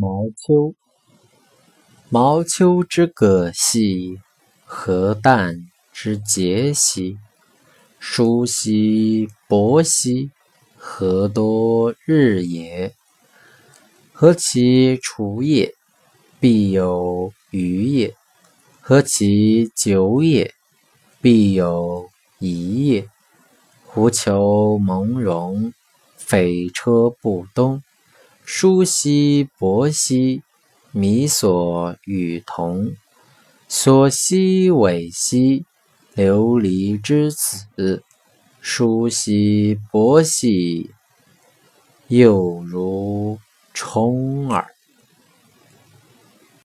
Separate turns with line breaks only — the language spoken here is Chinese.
毛秋，毛秋之葛兮，何旦之节兮，叔兮伯兮，何多日也？何其除也，必有余也；何其久也，必有一也。狐裘蒙茸，匪车不东。叔兮伯兮，弥所与同。所兮尾兮，流离之子。叔兮伯兮，又如虫耳。